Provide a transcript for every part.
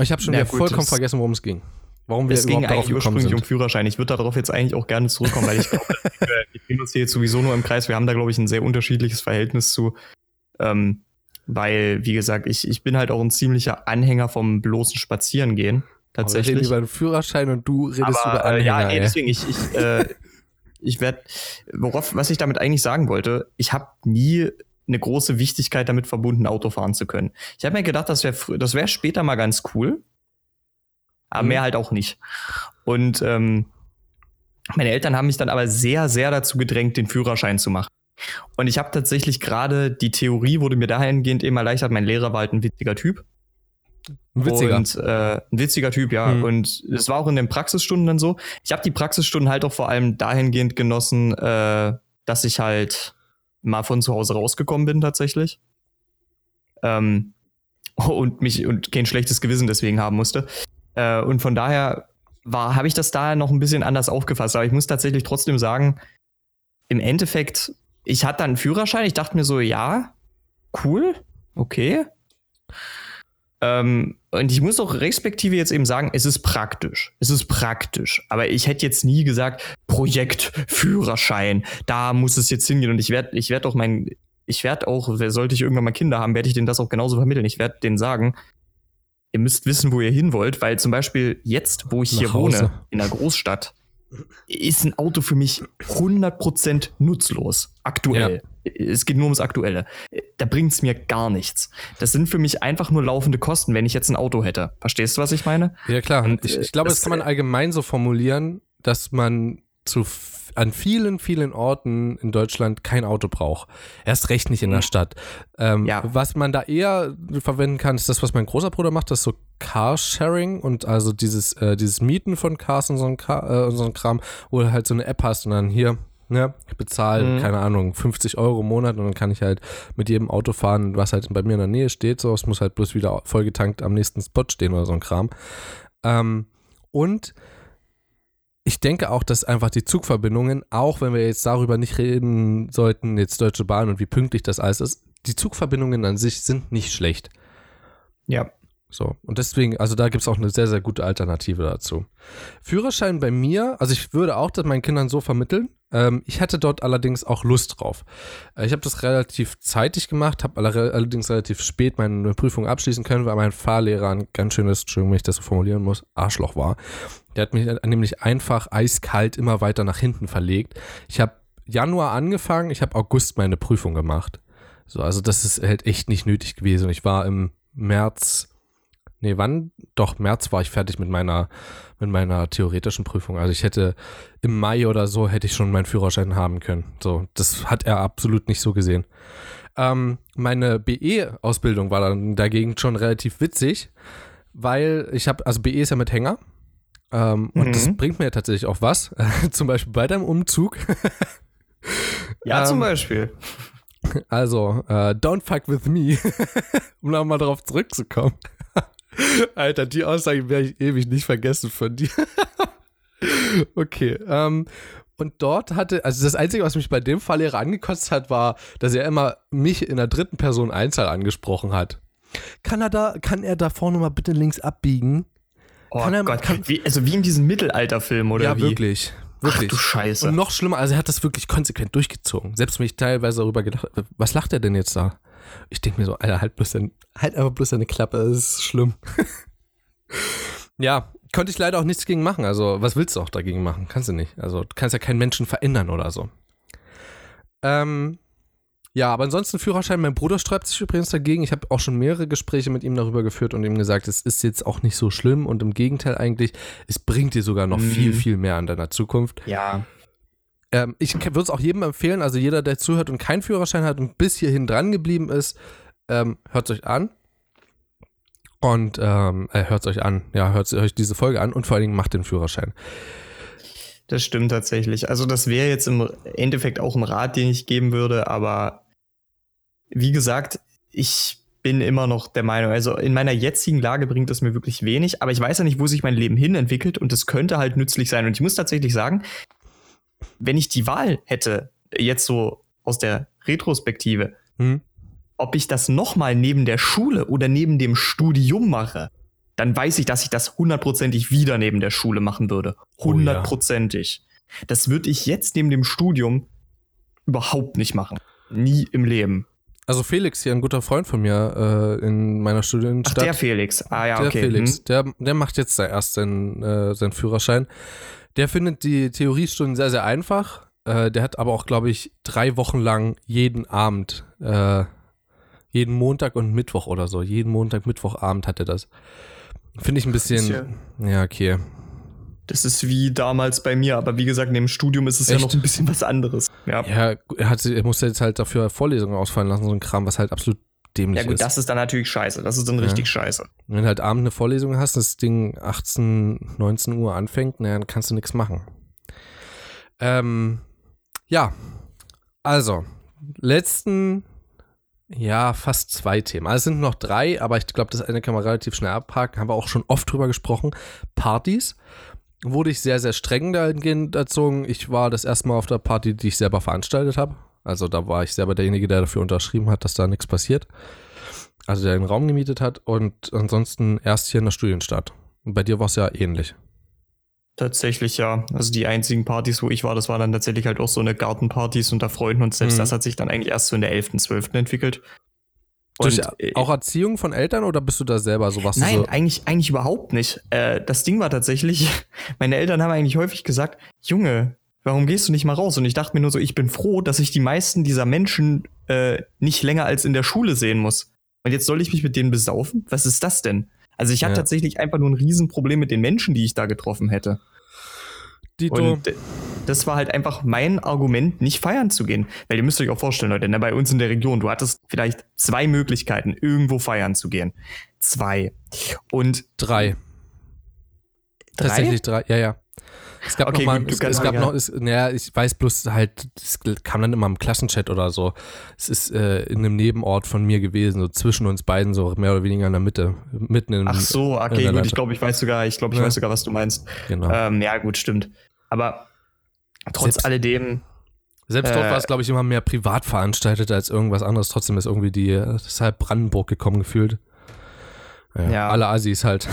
Ich habe schon Na wieder gut, vollkommen vergessen, worum es ging. Warum wir Es ging eigentlich ursprünglich um sind. Führerschein. Ich würde darauf jetzt eigentlich auch gerne zurückkommen, weil ich glaube, wir wir drehen uns hier jetzt sowieso nur im Kreis. Wir haben da, glaube ich, ein sehr unterschiedliches Verhältnis zu. Ähm, weil, wie gesagt, ich, ich bin halt auch ein ziemlicher Anhänger vom bloßen Spazierengehen. Aber Wir reden Tatsächlich. über einen Führerschein und du redest über Aber, äh, Anhänger. ja, ey. deswegen, ich, ich, äh, ich werde, worauf, was ich damit eigentlich sagen wollte, ich habe nie eine große Wichtigkeit damit verbunden, Auto fahren zu können. Ich habe mir gedacht, das wäre das wär später mal ganz cool, aber Mhm. mehr halt auch nicht. Und ähm, meine Eltern haben mich dann aber sehr, sehr dazu gedrängt, den Führerschein zu machen. Und ich habe tatsächlich gerade, die Theorie wurde mir dahingehend eben erleichtert, mein Lehrer war halt ein witziger Typ. Ein witziger. Und äh, ein witziger Typ, ja. Mhm. Und es war auch in den Praxisstunden dann so. Ich habe die Praxisstunden halt auch vor allem dahingehend genossen, äh, dass ich halt mal von zu Hause rausgekommen bin tatsächlich. Ähm, und mich und kein schlechtes Gewissen deswegen haben musste. Äh, und von daher habe ich das da noch ein bisschen anders aufgefasst. Aber ich muss tatsächlich trotzdem sagen, im Endeffekt, ich hatte dann einen Führerschein, ich dachte mir so, ja, cool, okay. Ähm, und ich muss auch respektive jetzt eben sagen, es ist praktisch. Es ist praktisch. Aber ich hätte jetzt nie gesagt, Projekt, Führerschein, da muss es jetzt hingehen. Und ich werde, ich werde auch mein, ich werde auch, sollte ich irgendwann mal Kinder haben, werde ich denen das auch genauso vermitteln. Ich werde denen sagen, ihr müsst wissen, wo ihr hin wollt, weil zum Beispiel jetzt, wo ich Nach hier Hause. wohne, in der Großstadt, ist ein Auto für mich 100% nutzlos. Aktuell. Es geht nur ums Aktuelle. Da bringt es mir gar nichts. Das sind für mich einfach nur laufende Kosten, wenn ich jetzt ein Auto hätte. Verstehst du, was ich meine? Ja, klar. Und, ich, äh, ich glaube, das, das, kann man äh, allgemein so formulieren, dass man zu an vielen, vielen Orten in Deutschland kein Auto braucht. Erst recht nicht in der Mhm. Stadt. Ähm, Ja. Was man da eher verwenden kann, ist das, was mein großer Bruder macht, das ist so Carsharing und also dieses, äh, dieses Mieten von Cars und so, ein Ka äh, und so ein Kram, wo du halt so eine App hast und dann hier, ne, ich bezahle, Mhm. keine Ahnung, 50 Euro im Monat und dann kann ich halt mit jedem Auto fahren, was halt bei mir in der Nähe steht. So, es muss halt bloß wieder vollgetankt am nächsten Spot stehen oder so ein Kram. Ähm, und ich denke auch, dass einfach die Zugverbindungen, auch wenn wir jetzt darüber nicht reden sollten, jetzt Deutsche Bahn und wie pünktlich das alles ist, die Zugverbindungen an sich sind nicht schlecht. Ja. So, und deswegen, also da gibt es auch eine sehr, sehr gute Alternative dazu. Führerschein bei mir, also ich würde auch das meinen Kindern so vermitteln. Ähm, ich hatte dort allerdings auch Lust drauf. Äh, ich habe das relativ zeitig gemacht, habe aller- allerdings relativ spät meine Prüfung abschließen können, weil mein Fahrlehrer ein ganz schönes, Entschuldigung, wenn ich das so formulieren muss, Arschloch war. Der hat mich nämlich einfach eiskalt immer weiter nach hinten verlegt. Ich habe Januar angefangen, ich habe August meine Prüfung gemacht. So, also das ist halt echt nicht nötig gewesen. Ich war im März, nee, wann? Doch, März war ich fertig mit meiner, mit meiner theoretischen Prüfung. Also ich hätte im Mai oder so hätte ich schon meinen Führerschein haben können. So, das hat er absolut nicht so gesehen. Ähm, meine BE-Ausbildung war dann dagegen schon relativ witzig, weil ich habe, also BE ist ja mit Hänger. Ähm, Und Mhm. das bringt mir tatsächlich auch was. Zum Beispiel bei deinem Umzug. Ja, zum Ähm, Beispiel. Also, äh, don't fuck with me. um nochmal darauf zurückzukommen. Alter, die Aussage werde ich ewig nicht vergessen von dir. okay, ähm, und dort hatte, also das Einzige, was mich bei dem Fahrlehrer angekotzt hat, war, dass er immer mich in der dritten Person Einzahl angesprochen hat. Kann er da, kann er da vorne mal bitte links abbiegen? Oh kann er- Gott. kann- wie, also wie in diesem Mittelalterfilm, oder ja, wie? wirklich. Wirklich. Ach du Scheiße. Und noch schlimmer, also er hat das wirklich konsequent durchgezogen. Selbst wenn ich teilweise darüber gedacht habe, was lacht er denn jetzt da? Ich denke mir so, Alter, halt bloß dein, halt einfach bloß deine Klappe, das ist schlimm. ja, konnte ich leider auch nichts gegen machen. Also, was willst du auch dagegen machen? Kannst du nicht. Also, du kannst ja keinen Menschen verändern oder so. Ähm, ja, aber ansonsten Führerschein, mein Bruder sträubt sich übrigens dagegen. Ich habe auch schon mehrere Gespräche mit ihm darüber geführt und ihm gesagt, es ist jetzt auch nicht so schlimm und im Gegenteil eigentlich, es bringt dir sogar noch Mhm. viel, viel mehr an deiner Zukunft. ja. Ähm, ich würde es auch jedem empfehlen, also jeder, der zuhört und keinen Führerschein hat und bis hierhin dran geblieben ist, ähm, hört euch an. Und ähm, äh, hört euch an, ja, hört euch diese Folge an und vor allen Dingen macht den Führerschein. Das stimmt tatsächlich. Also das wäre jetzt im Endeffekt auch ein Rat, den ich geben würde, aber wie gesagt, ich bin immer noch der Meinung, also in meiner jetzigen Lage bringt es mir wirklich wenig, aber ich weiß ja nicht, wo sich mein Leben hin entwickelt und es könnte halt nützlich sein. Und ich muss tatsächlich sagen, wenn ich die Wahl hätte, jetzt so aus der Retrospektive, Hm? ob ich das nochmal neben der Schule oder neben dem Studium mache, dann weiß ich, dass ich das hundertprozentig wieder neben der Schule machen würde. Hundertprozentig. Oh, ja. Das würde ich jetzt neben dem Studium überhaupt nicht machen. Nie im Leben. Also Felix hier, ein guter Freund von mir äh, in meiner Studienstadt. Ach, der Felix. Ah ja, der okay. Felix, hm. der, der macht jetzt erst seinen, äh, seinen Führerschein. Der findet die Theoriestunden sehr, sehr einfach. Äh, der hat aber auch, glaube ich, drei Wochen lang jeden Abend, äh, jeden Montag und Mittwoch oder so, jeden Montag, Mittwochabend hat er das. Finde ich ein bisschen, ja, ja, okay. Das ist wie damals bei mir, aber wie gesagt, neben dem Studium ist es Echt? ja noch ein bisschen was anderes. Ja, ja er, hat, er musste jetzt halt dafür Vorlesungen ausfallen lassen, so ein Kram, was halt absolut dämlich ist. Ja gut, ist. das ist dann natürlich scheiße. Das ist dann ja. richtig scheiße. Wenn du halt abend eine Vorlesung hast, das Ding 18, 19 Uhr anfängt, naja, dann kannst du nichts machen. Ähm, ja, also, letzten, ja, fast zwei Themen. Also es sind noch drei, aber ich glaube, das eine kann man relativ schnell abhaken. Haben wir auch schon oft drüber gesprochen. Partys wurde ich sehr, sehr streng dahingehend erzogen. Ich war das erste Mal auf der Party, die ich selber veranstaltet habe. Also da war ich selber derjenige, der dafür unterschrieben hat, dass da nichts passiert. Also der den Raum gemietet hat und ansonsten erst hier in der Studienstadt. Und bei dir war es ja ähnlich. Tatsächlich ja. Also die einzigen Partys, wo ich war, das waren dann tatsächlich halt auch so eine Gartenpartys unter Freunden und selbst mhm. das hat sich dann eigentlich erst so in der 11., 12. entwickelt. Durch und, auch Erziehung von Eltern oder bist du da selber sowas? Nein, so eigentlich, eigentlich überhaupt nicht. Äh, das Ding war tatsächlich, meine Eltern haben eigentlich häufig gesagt, Junge, warum gehst du nicht mal raus? Und ich dachte mir nur so, ich bin froh, dass ich die meisten dieser Menschen äh, nicht länger als in der Schule sehen muss. Und jetzt soll ich mich mit denen besaufen? Was ist das denn? Also ich hatte ja. tatsächlich einfach nur ein Riesenproblem mit den Menschen, die ich da getroffen hätte. Dito. Und das war halt einfach mein Argument, nicht feiern zu gehen. Weil ihr müsst euch auch vorstellen, Leute, ne, bei uns in der Region, du hattest vielleicht zwei Möglichkeiten, irgendwo feiern zu gehen. Zwei. Und drei. drei? Tatsächlich drei, ja, ja. Es gab okay, noch mal, gut, es, es gab noch, es, naja, ich weiß bloß halt, es kam dann immer im Klassenchat oder so. Es ist äh, in einem Nebenort von mir gewesen, so zwischen uns beiden, so mehr oder weniger in der Mitte, mitten in Ach so, okay, gut, ich glaube, ich weiß sogar, ich glaube, ich ja. weiß sogar, was du meinst. Genau. Ähm, ja, gut, stimmt. Aber trotz selbst, alledem. Selbst dort äh, war es, glaube ich, immer mehr privat veranstaltet als irgendwas anderes. Trotzdem ist irgendwie die, ist halt Brandenburg gekommen gefühlt. Ja, ja. Alle Assis halt.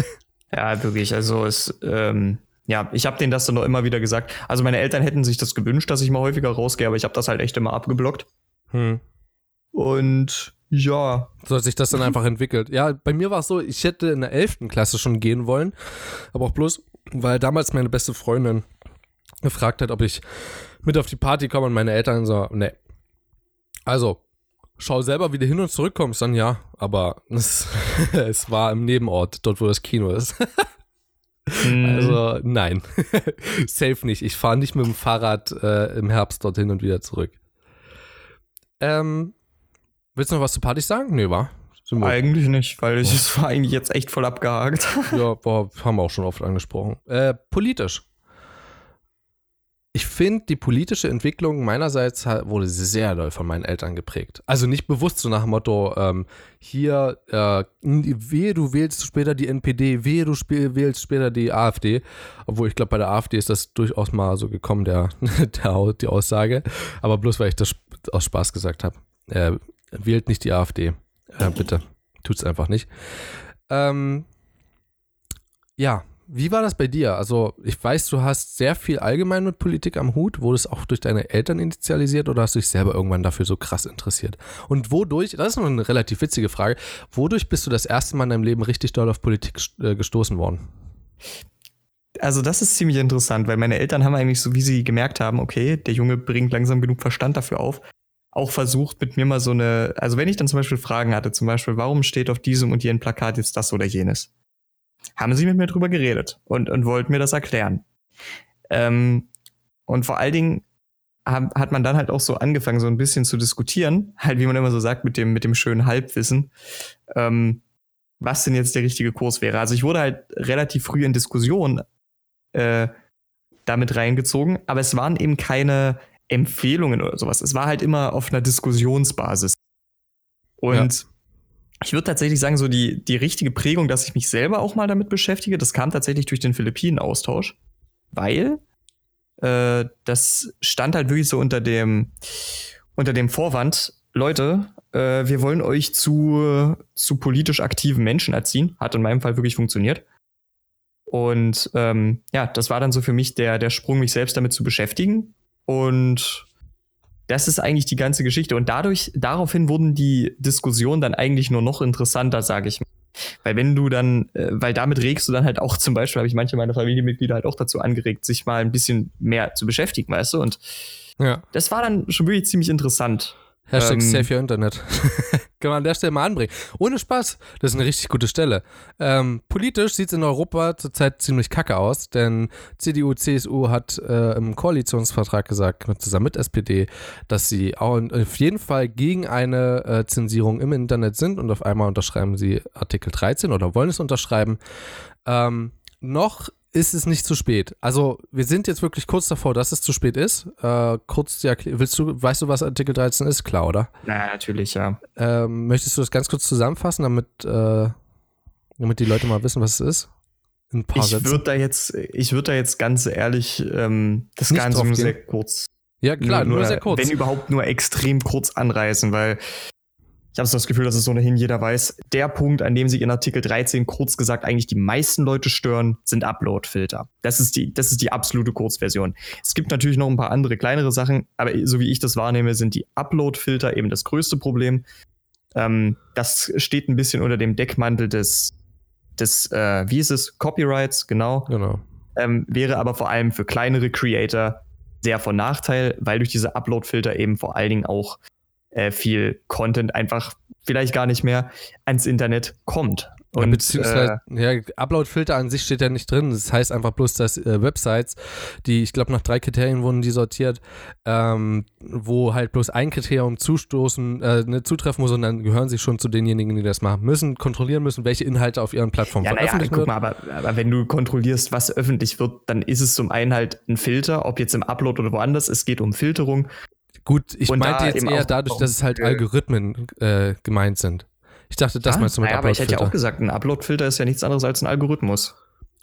ja, wirklich. Also es, ähm, ja, ich habe denen das dann noch immer wieder gesagt. Also meine Eltern hätten sich das gewünscht, dass ich mal häufiger rausgehe, aber ich habe das halt echt immer abgeblockt. Hm. Und ja. So hat sich das dann einfach entwickelt. Ja, bei mir war es so, ich hätte in der 11. Klasse schon gehen wollen, aber auch bloß, weil damals meine beste Freundin gefragt hat, ob ich mit auf die Party komme und meine Eltern so, ne. Also, schau selber, wie du hin und zurückkommst, dann ja, aber es, es war im Nebenort, dort wo das Kino ist. Mhm. also, nein. Safe nicht. Ich fahre nicht mit dem Fahrrad äh, im Herbst dorthin und wieder zurück. Ähm, willst du noch was zu Partys sagen? Nee, war. Eigentlich nicht, weil ich es war eigentlich jetzt echt voll abgehakt. ja, boah, haben wir auch schon oft angesprochen. Äh, politisch. Ich finde, die politische Entwicklung meinerseits wurde sehr doll von meinen Eltern geprägt. Also nicht bewusst so nach dem Motto, ähm, hier, äh, wehe, du wählst später die NPD, wehe, du wählst später die AfD. Obwohl ich glaube, bei der AfD ist das durchaus mal so gekommen, der, der, die Aussage. Aber bloß, weil ich das aus Spaß gesagt habe. Äh, wählt nicht die AfD. Äh, bitte. Tut's einfach nicht. Ähm, ja, wie war das bei dir? Also, ich weiß, du hast sehr viel allgemein mit Politik am Hut. Wurde es auch durch deine Eltern initialisiert oder hast du dich selber irgendwann dafür so krass interessiert? Und wodurch, das ist noch eine relativ witzige Frage, wodurch bist du das erste Mal in deinem Leben richtig doll auf Politik äh, gestoßen worden? Also, das ist ziemlich interessant, weil meine Eltern haben eigentlich so, wie sie gemerkt haben, okay, der Junge bringt langsam genug Verstand dafür auf, auch versucht, mit mir mal so eine, also wenn ich dann zum Beispiel Fragen hatte, zum Beispiel, warum steht auf diesem und jenem Plakat jetzt das oder jenes, haben sie mit mir drüber geredet und, und wollten mir das erklären. Ähm, und vor allen Dingen hat, hat man dann halt auch so angefangen, so ein bisschen zu diskutieren, halt wie man immer so sagt, mit dem, mit dem schönen Halbwissen, ähm, was denn jetzt der richtige Kurs wäre. Also ich wurde halt relativ früh in Diskussion äh, damit reingezogen, aber es waren eben keine Empfehlungen oder sowas. Es war halt immer auf einer Diskussionsbasis. Und ja. Ich würde tatsächlich sagen, so die, die richtige Prägung, dass ich mich selber auch mal damit beschäftige, das kam tatsächlich durch den Philippinen-Austausch, weil äh, das stand halt wirklich so unter dem, unter dem Vorwand, Leute, äh, wir wollen euch zu, zu politisch aktiven Menschen erziehen. Hat in meinem Fall wirklich funktioniert. Und ähm, ja, das war dann so für mich der, der Sprung, mich selbst damit zu beschäftigen. Und das ist eigentlich die ganze Geschichte. Und dadurch, daraufhin wurden die Diskussionen dann eigentlich nur noch interessanter, sage ich mal. Weil wenn du dann, äh, weil damit regst du dann halt auch zum Beispiel, habe ich manche meiner Familienmitglieder halt auch dazu angeregt, sich mal ein bisschen mehr zu beschäftigen, weißt du? Und ja. das war dann schon wirklich ziemlich interessant. Hashtag ähm, Save Your Internet. Kann man an der Stelle mal anbringen. Ohne Spaß, das ist eine richtig gute Stelle. Ähm, politisch sieht es in Europa zurzeit ziemlich kacke aus, denn CDU, CSU hat äh, im Koalitionsvertrag gesagt, zusammen mit SPD, dass sie auf jeden Fall gegen eine äh, Zensierung im Internet sind und auf einmal unterschreiben sie Artikel 13 oder wollen es unterschreiben. Ähm, noch ist es nicht zu spät. Also wir sind jetzt wirklich kurz davor, dass es zu spät ist. Äh, kurz, ja, willst du, weißt du, was Artikel 13 ist? Klar, oder? Na, natürlich, ja. Ähm, möchtest du das ganz kurz zusammenfassen, damit, äh, damit die Leute mal wissen, was es ist? Ein paar ich würde da jetzt, ich würde da jetzt ganz ehrlich ähm, das nicht Ganze nur sehr kurz. Ja, klar, nur, nur, sehr kurz. Wenn überhaupt nur extrem kurz anreißen, weil ich habe so das Gefühl, dass es ohnehin jeder weiß, der Punkt, an dem sie in Artikel 13 kurz gesagt eigentlich die meisten Leute stören, sind Upload-Filter. Das ist die, das ist die absolute Kurzversion. Es gibt natürlich noch ein paar andere kleinere Sachen, aber so wie ich das wahrnehme, sind die Upload-Filter eben das größte Problem. Ähm, das steht ein bisschen unter dem Deckmantel des, des äh, wie ist es, Copyrights, genau. Genau. Ähm, wäre aber vor allem für kleinere Creator sehr von Nachteil, weil durch diese Upload-Filter eben vor allen Dingen auch äh, viel Content einfach vielleicht gar nicht mehr ans Internet kommt. Und, ja, beziehungsweise, äh, ja, Upload-Filter an sich steht ja nicht drin. Das heißt einfach bloß, dass äh, Websites, die, ich glaube, nach drei Kriterien wurden die sortiert, ähm, wo halt bloß ein Kriterium zustoßen, äh, ne, zutreffen muss und dann gehören sie schon zu denjenigen, die das machen müssen, kontrollieren müssen, welche Inhalte auf ihren Plattformen ja, veröffentlicht naja, guck mal, aber, aber wenn du kontrollierst, was öffentlich wird, dann ist es zum einen halt ein Filter, ob jetzt im Upload oder woanders, es geht um Filterung Gut, ich und meinte jetzt eher dadurch, dass es halt Algorithmen äh, gemeint sind. Ich dachte, das ah, meinst du mit naja, aber ich hätte ja auch gesagt, ein Upload-Filter ist ja nichts anderes als ein Algorithmus.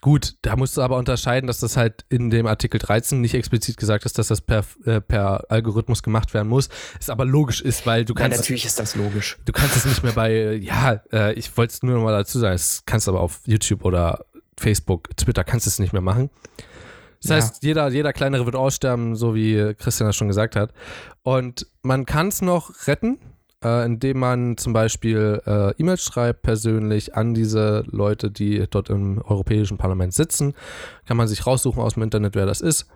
Gut, da musst du aber unterscheiden, dass das halt in dem Artikel 13 nicht explizit gesagt ist, dass das per, äh, per Algorithmus gemacht werden muss. Es aber logisch ist, weil du kannst. Ja, natürlich ist das logisch. Du kannst es nicht mehr bei, ja, äh, ich wollte es nur noch mal dazu sagen, das kannst du aber auf YouTube oder Facebook, Twitter kannst du es nicht mehr machen. Das ja. heißt, jeder, jeder kleinere wird aussterben, so wie Christian das schon gesagt hat. Und man kann es noch retten, äh, indem man zum Beispiel äh, E-Mails schreibt persönlich an diese Leute, die dort im Europäischen Parlament sitzen. Kann man sich raussuchen aus dem Internet, wer das ist.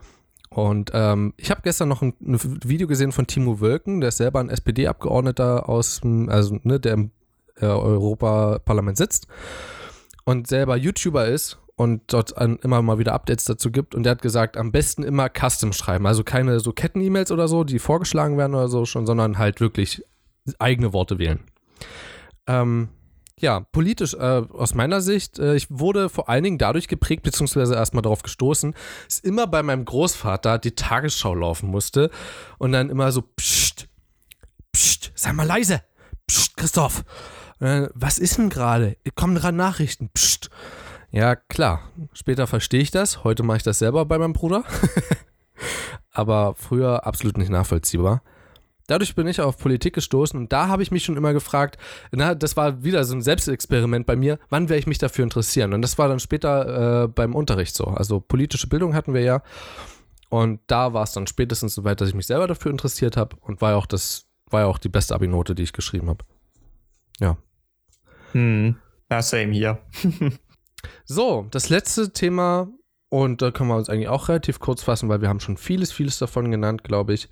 Und ähm, ich habe gestern noch ein, ein, Video gesehen von Timo Wölken, der ist selber ein SPD-Abgeordneter aus dem, also ne, der im äh, Europaparlament sitzt und selber YouTuber ist und dort immer mal wieder Updates dazu gibt. Und der hat gesagt, am besten immer Custom schreiben. Also keine so Ketten-E-Mails oder so, die vorgeschlagen werden oder so schon, sondern halt wirklich eigene Worte wählen. Ähm, ja, politisch äh, aus meiner Sicht, äh, ich wurde vor allen Dingen dadurch geprägt, beziehungsweise erstmal darauf gestoßen, dass immer bei meinem Großvater die Tagesschau laufen musste und dann immer so, pst, pst, sei mal leise, pst, Christoph, äh, was ist denn gerade? Kommen gerade Nachrichten, pst. Ja, klar. Später verstehe ich das. Heute mache ich das selber bei meinem Bruder. Aber früher absolut nicht nachvollziehbar. Dadurch bin ich auf Politik gestoßen und da habe ich mich schon immer gefragt, na, das war wieder so ein Selbstexperiment bei mir, wann werde ich mich dafür interessieren? Und das war dann später äh, beim Unterricht so. Also politische Bildung hatten wir ja. Und da war es dann spätestens so weit, dass ich mich selber dafür interessiert habe und war ja auch das, war ja auch die beste Abi-Note, die ich geschrieben habe. Ja. Hm. Ja, same hier. So, das letzte Thema, und da können wir uns eigentlich auch relativ kurz fassen, weil wir haben schon vieles, vieles davon genannt, glaube ich,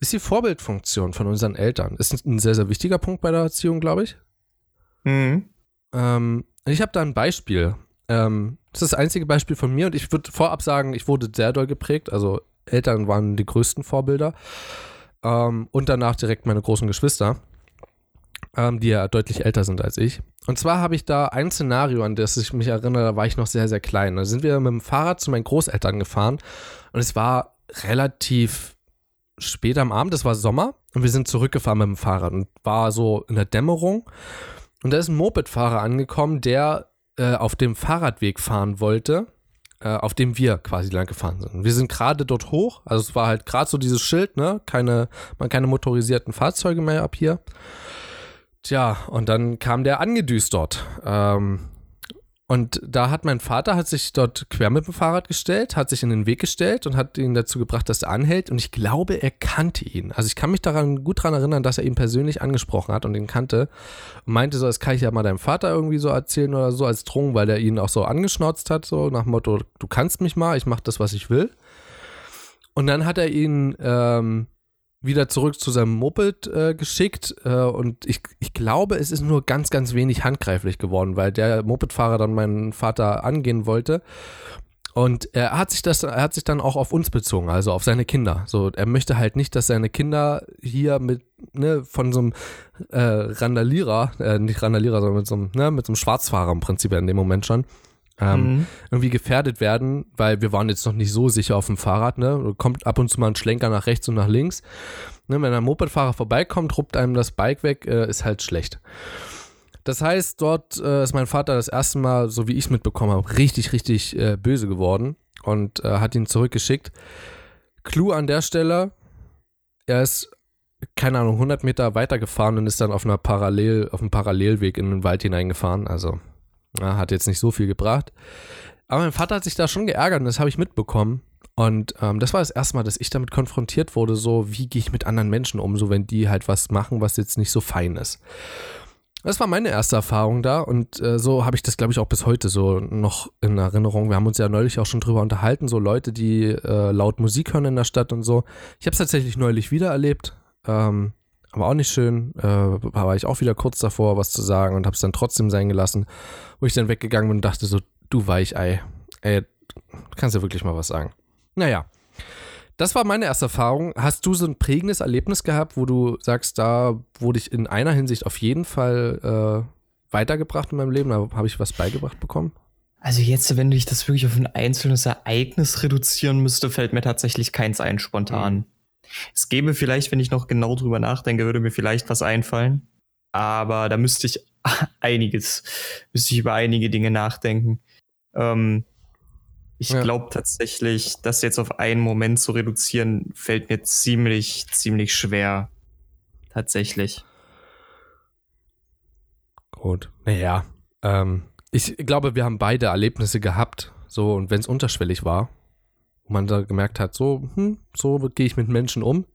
ist die Vorbildfunktion von unseren Eltern. Ist ein sehr, sehr wichtiger Punkt bei der Erziehung, glaube ich. Mhm. Ähm, ich habe da ein Beispiel. Ähm, das ist das einzige Beispiel von mir und ich würde vorab sagen, ich wurde sehr doll geprägt. Also Eltern waren die größten Vorbilder. Ähm, und danach direkt meine großen Geschwister ähm, die ja deutlich älter sind als ich. Und zwar habe ich da ein Szenario, an das ich mich erinnere, da war ich noch sehr, sehr klein. Da sind wir mit dem Fahrrad zu meinen Großeltern gefahren und es war relativ spät am Abend, es war Sommer und wir sind zurückgefahren mit dem Fahrrad und war so in der Dämmerung. Und da ist ein Mopedfahrer angekommen, der äh, auf dem Fahrradweg fahren wollte, äh, auf dem wir quasi lang gefahren sind. Wir sind gerade dort hoch, also es war halt gerade so dieses Schild, ne, keine, man keine motorisierten Fahrzeuge mehr ab hier. Tja, und dann kam der angedüst dort. Ähm, und da hat mein Vater hat sich dort quer mit dem Fahrrad gestellt, hat sich in den Weg gestellt und hat ihn dazu gebracht, dass er anhält. Und ich glaube, er kannte ihn. Also ich kann mich daran gut daran erinnern, dass er ihn persönlich angesprochen hat und ihn kannte und meinte so, das kann ich ja mal deinem Vater irgendwie so erzählen oder so als Drohung, weil er ihn auch so angeschnauzt hat, so nach dem Motto, du kannst mich mal, ich mach das, was ich will. Und dann hat er ihn ähm, wieder zurück zu seinem Moped äh, geschickt äh, und ich, ich glaube, es ist nur ganz, ganz wenig handgreiflich geworden, weil der Mopedfahrer dann meinen Vater angehen wollte. Und er hat sich das, er hat sich dann auch auf uns bezogen, also auf seine Kinder. So, er möchte halt nicht, dass seine Kinder hier mit, ne, von so einem äh, Randalierer, äh, nicht Randalierer, sondern mit so einem, ne, mit so einem Schwarzfahrer im Prinzip in dem Moment schon, ähm, mhm. irgendwie gefährdet werden, weil wir waren jetzt noch nicht so sicher auf dem Fahrrad, ne? Kommt ab und zu mal ein Schlenker nach rechts und nach links. Ne, wenn ein Mopedfahrer vorbeikommt, ruppt einem das Bike weg, äh, ist halt schlecht. Das heißt, dort äh, ist mein Vater das erste Mal, so wie ich es mitbekommen habe, richtig, richtig äh, böse geworden und äh, hat ihn zurückgeschickt. Clou an der Stelle, er ist, keine Ahnung, 100 Meter weitergefahren und ist dann auf einer Parallel, auf einem Parallelweg in den Wald hineingefahren. Also ja, hat jetzt nicht so viel gebracht. Aber mein Vater hat sich da schon geärgert und das habe ich mitbekommen. Und ähm, das war das erste Mal, dass ich damit konfrontiert wurde, so wie gehe ich mit anderen Menschen um, so wenn die halt was machen, was jetzt nicht so fein ist. Das war meine erste Erfahrung da und äh, so habe ich das, glaube ich, auch bis heute so noch in Erinnerung. Wir haben uns ja neulich auch schon drüber unterhalten, so Leute, die äh, laut Musik hören in der Stadt und so. Ich habe es tatsächlich neulich wieder erlebt. Ähm, aber auch nicht schön. Äh, war ich auch wieder kurz davor, was zu sagen und habe es dann trotzdem sein gelassen, wo ich dann weggegangen bin und dachte so, du Weichei, ey, kannst ja wirklich mal was sagen. Naja, das war meine erste Erfahrung. Hast du so ein prägendes Erlebnis gehabt, wo du sagst, da wurde ich in einer Hinsicht auf jeden Fall äh, weitergebracht in meinem Leben? Da habe ich was beigebracht bekommen? Also jetzt, wenn ich das wirklich auf ein einzelnes Ereignis reduzieren müsste, fällt mir tatsächlich keins ein spontan. Mhm. Es gäbe vielleicht, wenn ich noch genau drüber nachdenke, würde mir vielleicht was einfallen. Aber da müsste ich einiges, müsste ich über einige Dinge nachdenken. Ähm, ich ja. glaube tatsächlich, das jetzt auf einen Moment zu reduzieren, fällt mir ziemlich, ziemlich schwer. Tatsächlich. Gut. Naja. Ähm, ich glaube, wir haben beide Erlebnisse gehabt. So, und wenn es unterschwellig war, wo man da gemerkt hat, so, hm, so gehe ich mit Menschen um.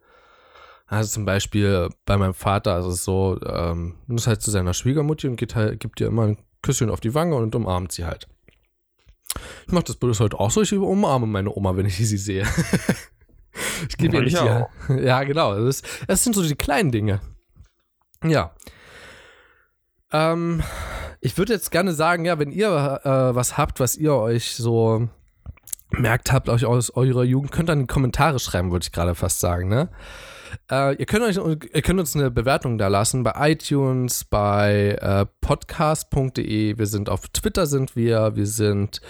Also zum Beispiel bei meinem Vater ist es so, ähm, ist halt zu seiner Schwiegermutter und geht halt, gibt ihr immer ein Küsschen auf die Wange und umarmt sie halt. Ich mache das bis heute auch so, ich umarme meine Oma, wenn ich sie sehe. ich gebe ihr nicht die, Ja, genau. Das, das, sind so die kleinen Dinge. Ja. Ähm, ich würde jetzt gerne sagen, ja, wenn ihr äh, was habt, was ihr euch so merkt habt euch aus eurer Jugend, könnt ihr in die Kommentare schreiben, würde ich gerade fast sagen, ne? Äh, ihr, könnt euch, ihr könnt uns eine Bewertung da lassen bei iTunes, bei äh, podcast.de. Wir sind auf Twitter, sind wir. Wir sind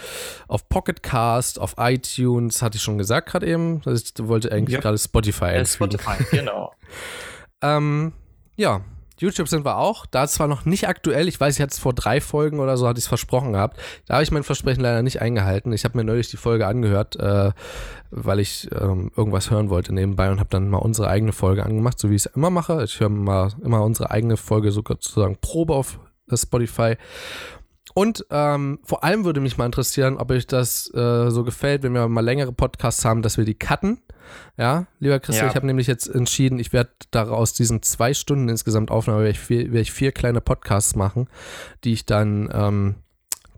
auf Pocketcast, auf iTunes, hatte ich schon gesagt gerade eben. Ich wollte eigentlich ja. gerade Spotify einfügen. Spotify, genau. ähm, ja, YouTube sind wir auch. Da zwar noch nicht aktuell. Ich weiß, ich hatte es vor drei Folgen oder so, hatte ich es versprochen gehabt. Da habe ich mein Versprechen leider nicht eingehalten. Ich habe mir neulich die Folge angehört, äh, weil ich ähm, irgendwas hören wollte nebenbei und habe dann mal unsere eigene Folge angemacht, so wie ich es immer mache. Ich höre mal immer unsere eigene Folge sozusagen Probe auf Spotify. Und ähm, vor allem würde mich mal interessieren, ob euch das äh, so gefällt, wenn wir mal längere Podcasts haben, dass wir die cutten. Ja, lieber Christian, ja. ich habe nämlich jetzt entschieden, ich werde daraus diesen zwei Stunden insgesamt Aufnahme, werde ich, vier, werde ich vier kleine Podcasts machen, die ich dann ähm,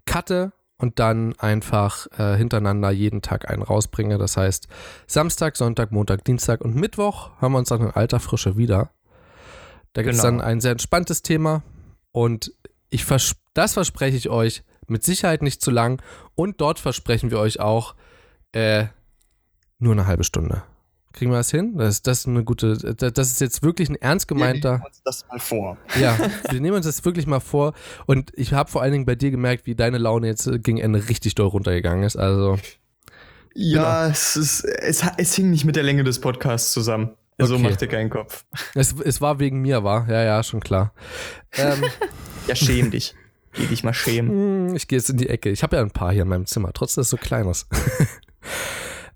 cutte und dann einfach äh, hintereinander jeden Tag einen rausbringe. Das heißt, Samstag, Sonntag, Montag, Dienstag und Mittwoch haben wir uns dann in alter Frische wieder. Da gibt es genau. dann ein sehr entspanntes Thema und ich vers das verspreche ich euch mit Sicherheit nicht zu lang und dort versprechen wir euch auch äh, nur eine halbe Stunde. Kriegen wir das hin? Das, das ist eine gute, das ist jetzt wirklich ein ernst gemeinter. Wir nehmen uns das mal vor. Ja, wir nehmen uns das wirklich mal vor. Und ich habe vor allen Dingen bei dir gemerkt, wie deine Laune jetzt gegen Ende richtig doll runtergegangen ist. Also. Ja, genau. es, ist, es, es hing nicht mit der Länge des Podcasts zusammen. Also okay. mach dir keinen Kopf. Es, es war wegen mir, war? Ja, ja, schon klar. Ähm, ja, schäm dich. Geh dich mal schämen. Hm, ich gehe jetzt in die Ecke. Ich habe ja ein paar hier in meinem Zimmer, trotz dass es so klein ist.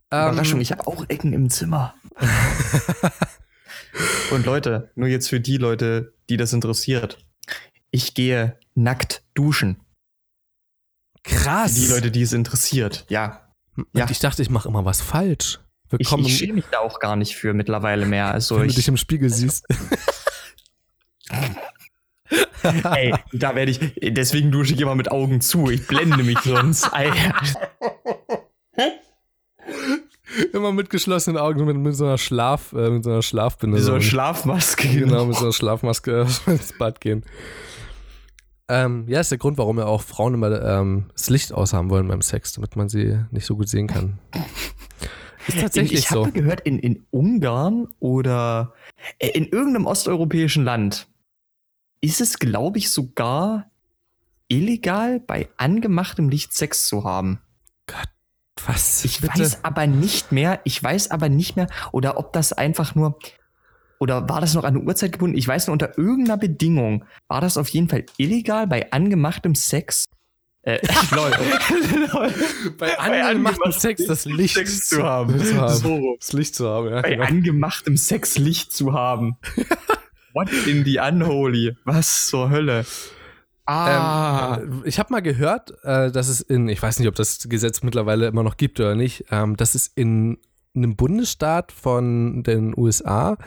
Überraschung, ähm, ich habe auch Ecken im Zimmer. Und Leute, nur jetzt für die Leute, die das interessiert. ich gehe nackt duschen. Krass. Die Leute, die es interessiert. Ja. Und Ja. ich dachte, ich mache immer was falsch. Ich, Willkommen, ich schäme mich da auch gar nicht für mittlerweile mehr. Also wenn du ich, dich im Spiegel siehst. ey, da werde ich, deswegen dusche ich immer mit Augen zu. Ich blende mich sonst. Immer mit geschlossenen Augen, mit, mit so einer Schlaf, äh, mit so einer Schlafbinde. Wie so eine so. Schlafmaske. Genau, mit so einer Schlafmaske ins Bad gehen. Ähm, ja, ist der Grund, warum ja auch Frauen immer ähm, das Licht aushaben wollen beim Sex, damit man sie nicht so gut sehen kann. Ist tatsächlich ich so. habe gehört, in, in Ungarn oder äh, in irgendeinem osteuropäischen Land ist es, glaube ich, sogar illegal, bei angemachtem Licht Sex zu haben. Was? Ich bitte? weiß aber nicht mehr, ich weiß aber nicht mehr, oder ob das einfach nur, oder war das noch an eine Uhrzeit gebunden? Ich weiß nur, unter irgendeiner Bedingung war das auf jeden Fall illegal, bei angemachtem Sex. Äh, lol. Bei bei angemachtem Sex das Licht Sex zu haben. Zu haben. So. Das Licht zu haben, ja. bei Genau. angemachtem Sex Licht zu haben. What in the unholy? Was zur Hölle? Ah. Ähm, ich habe mal gehört, äh, dass es in, ich weiß nicht, ob das Gesetz mittlerweile immer noch gibt oder nicht, ähm, dass es in einem Bundesstaat von den USA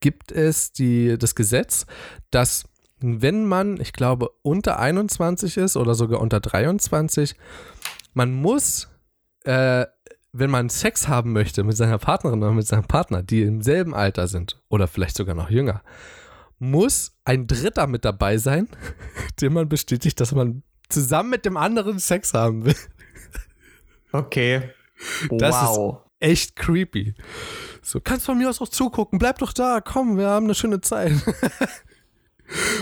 gibt es die, das Gesetz, dass wenn man, ich glaube, unter 21 ist oder sogar unter 23, man muss, äh, wenn man Sex haben möchte mit seiner Partnerin oder mit seinem Partner, die im selben Alter sind oder vielleicht sogar noch jünger, muss ein Dritter mit dabei sein, dem man bestätigt, dass man zusammen mit dem anderen Sex haben will. okay. Das wow. Echt creepy. So, kannst von mir aus auch zugucken, bleib doch da, komm, wir haben eine schöne Zeit.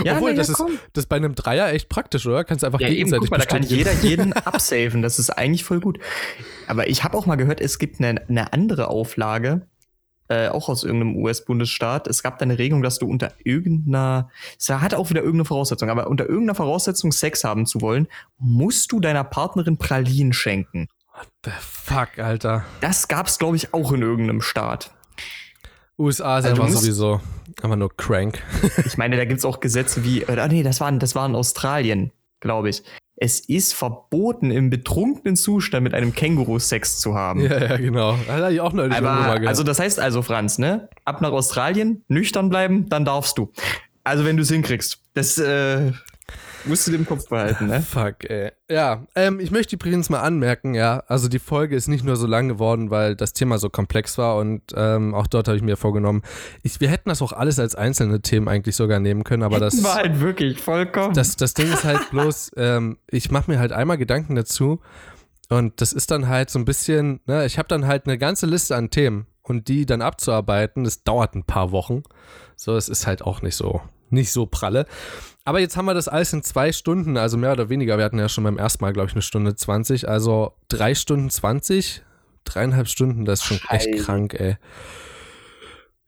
ja, Obwohl, na, das, ja, ist, komm. das ist bei einem Dreier echt praktisch, oder? Kannst einfach Ja, eben, gegenseitig guck mal, da kann jeder jeden absaven. Das ist eigentlich voll gut. Aber ich habe auch mal gehört, es gibt eine, eine andere Auflage, äh, auch aus irgendeinem US-Bundesstaat. Es gab da eine Regelung, dass du unter irgendeiner, es hat auch wieder irgendeine Voraussetzung, aber unter irgendeiner Voraussetzung Sex haben zu wollen, musst du deiner Partnerin Pralinen schenken. What the fuck, Alter. Das gab's, glaube ich, auch in irgendeinem Staat. USA ist Also einfach sowieso einfach nur crank. Ich meine, da gibt's auch Gesetze wie, äh, ah nee, das war, das war in Australien, glaube ich. Es ist verboten, im betrunkenen Zustand mit einem Känguru Sex zu haben. ja, ja, genau. Das ich auch neulich Aber, gehört. also das heißt also, Franz, ne? Ab nach Australien, nüchtern bleiben, dann darfst du. Also wenn du es hinkriegst. Das äh, musst du im Kopf behalten, ne? Fuck, ey. Ja, ähm, ich möchte übrigens mal anmerken, ja, also die Folge ist nicht nur so lang geworden, weil das Thema so komplex war und ähm, auch dort habe ich mir vorgenommen, ich, wir hätten das auch alles als einzelne Themen eigentlich sogar nehmen können, aber das, War halt wirklich vollkommen. das, das Ding ist halt bloß, ähm, ich mache mir halt einmal Gedanken dazu und das ist dann halt so ein bisschen, ne, ich habe dann halt eine ganze Liste an Themen und die dann abzuarbeiten, das dauert ein paar Wochen. So, es ist halt auch nicht so, nicht so pralle. Aber jetzt haben wir das alles in zwei Stunden, also mehr oder weniger. Wir hatten ja schon beim ersten Mal, glaube ich, eine Stunde 20. Also drei Stunden 20, dreieinhalb Stunden, das ist schon echt Heilig. krank, ey.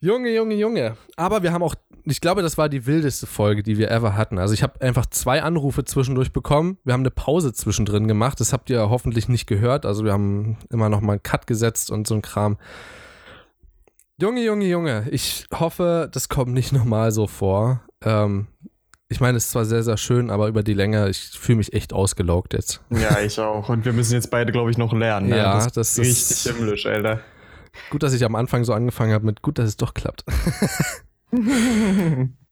Junge, Junge, Junge. Aber wir haben auch, ich glaube, das war die wildeste Folge, die wir ever hatten. Also ich habe einfach zwei Anrufe zwischendurch bekommen. Wir haben eine Pause zwischendrin gemacht. Das habt ihr hoffentlich nicht gehört. Also wir haben immer noch mal einen Cut gesetzt und so ein Kram. Junge, Junge, Junge. Ich hoffe, das kommt nicht nochmal so vor. Ähm, ich meine, es ist zwar sehr, sehr schön, aber über die Länge, ich fühle mich echt ausgelaugt jetzt. ja, ich auch. Und wir müssen jetzt beide, glaube ich, noch lernen. Ne? Ja, das, das ist ist- richtig himmlisch, Alter. Gut, dass ich am Anfang so angefangen habe mit gut, dass es doch klappt.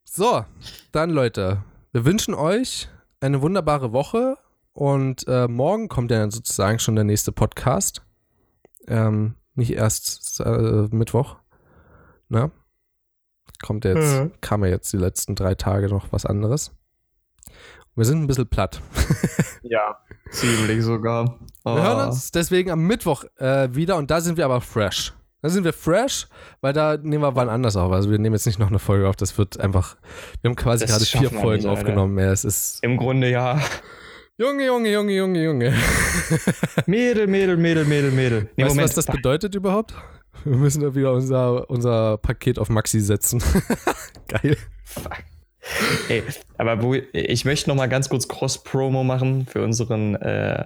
So, dann Leute, wir wünschen euch eine wunderbare Woche und äh, morgen kommt ja dann sozusagen schon der nächste Podcast. Ähm, nicht erst äh, Mittwoch. Ne? Kommt jetzt, Mhm. kam ja jetzt die letzten drei Tage noch was anderes. Wir sind ein bisschen platt. ja, ziemlich sogar. Wir hören uns deswegen am Mittwoch äh, wieder und da sind wir aber fresh. Da sind wir fresh, weil da nehmen wir wann anders auf. Also wir nehmen jetzt nicht noch eine Folge auf, das wird einfach. Wir haben quasi Das gerade vier Folgen nicht, aufgenommen. Ja, es ist. Im Grunde ja. Junge, Junge, Junge, Junge, Junge. Mädel, Mädel, Mädel, Mädel, Mädel. Nee, weißt du, was das bedeutet überhaupt? Wir müssen da wieder unser, unser Paket auf Maxi setzen. Geil. Ey, aber wo, ich möchte noch mal ganz kurz Cross-Promo machen für unseren äh,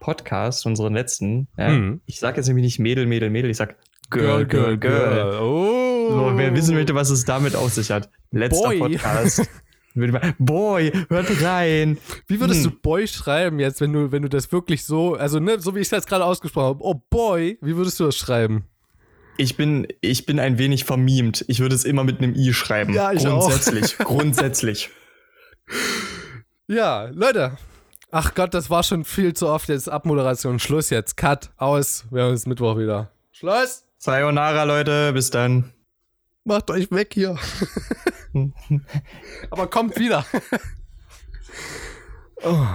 Podcast, unseren letzten. Ja? Mhm. Ich sage jetzt nämlich nicht Mädel, Mädel, Mädel, ich sag Girl, Girl, Girl. Oh. So, wer wissen möchte, was es damit auf sich hat. Letzter Boy. Podcast. Boy, hört rein. Wie würdest Hm. du Boy schreiben jetzt, wenn du, wenn du das wirklich so, also ne, so wie ich es jetzt gerade ausgesprochen habe, oh Boy, wie würdest du das schreiben? Ich bin, ich bin ein wenig vermiemt. Ich würde es immer mit einem I schreiben. Ja, ich auch. grundsätzlich. Grundsätzlich. Ja, Leute. Ach Gott, das war schon viel zu oft. Jetzt Abmoderation. Schluss jetzt. Cut. Aus. Wir hören uns Mittwoch wieder. Schluss. Sayonara, Leute. Bis dann. Macht euch weg hier. Aber kommt wieder. oh.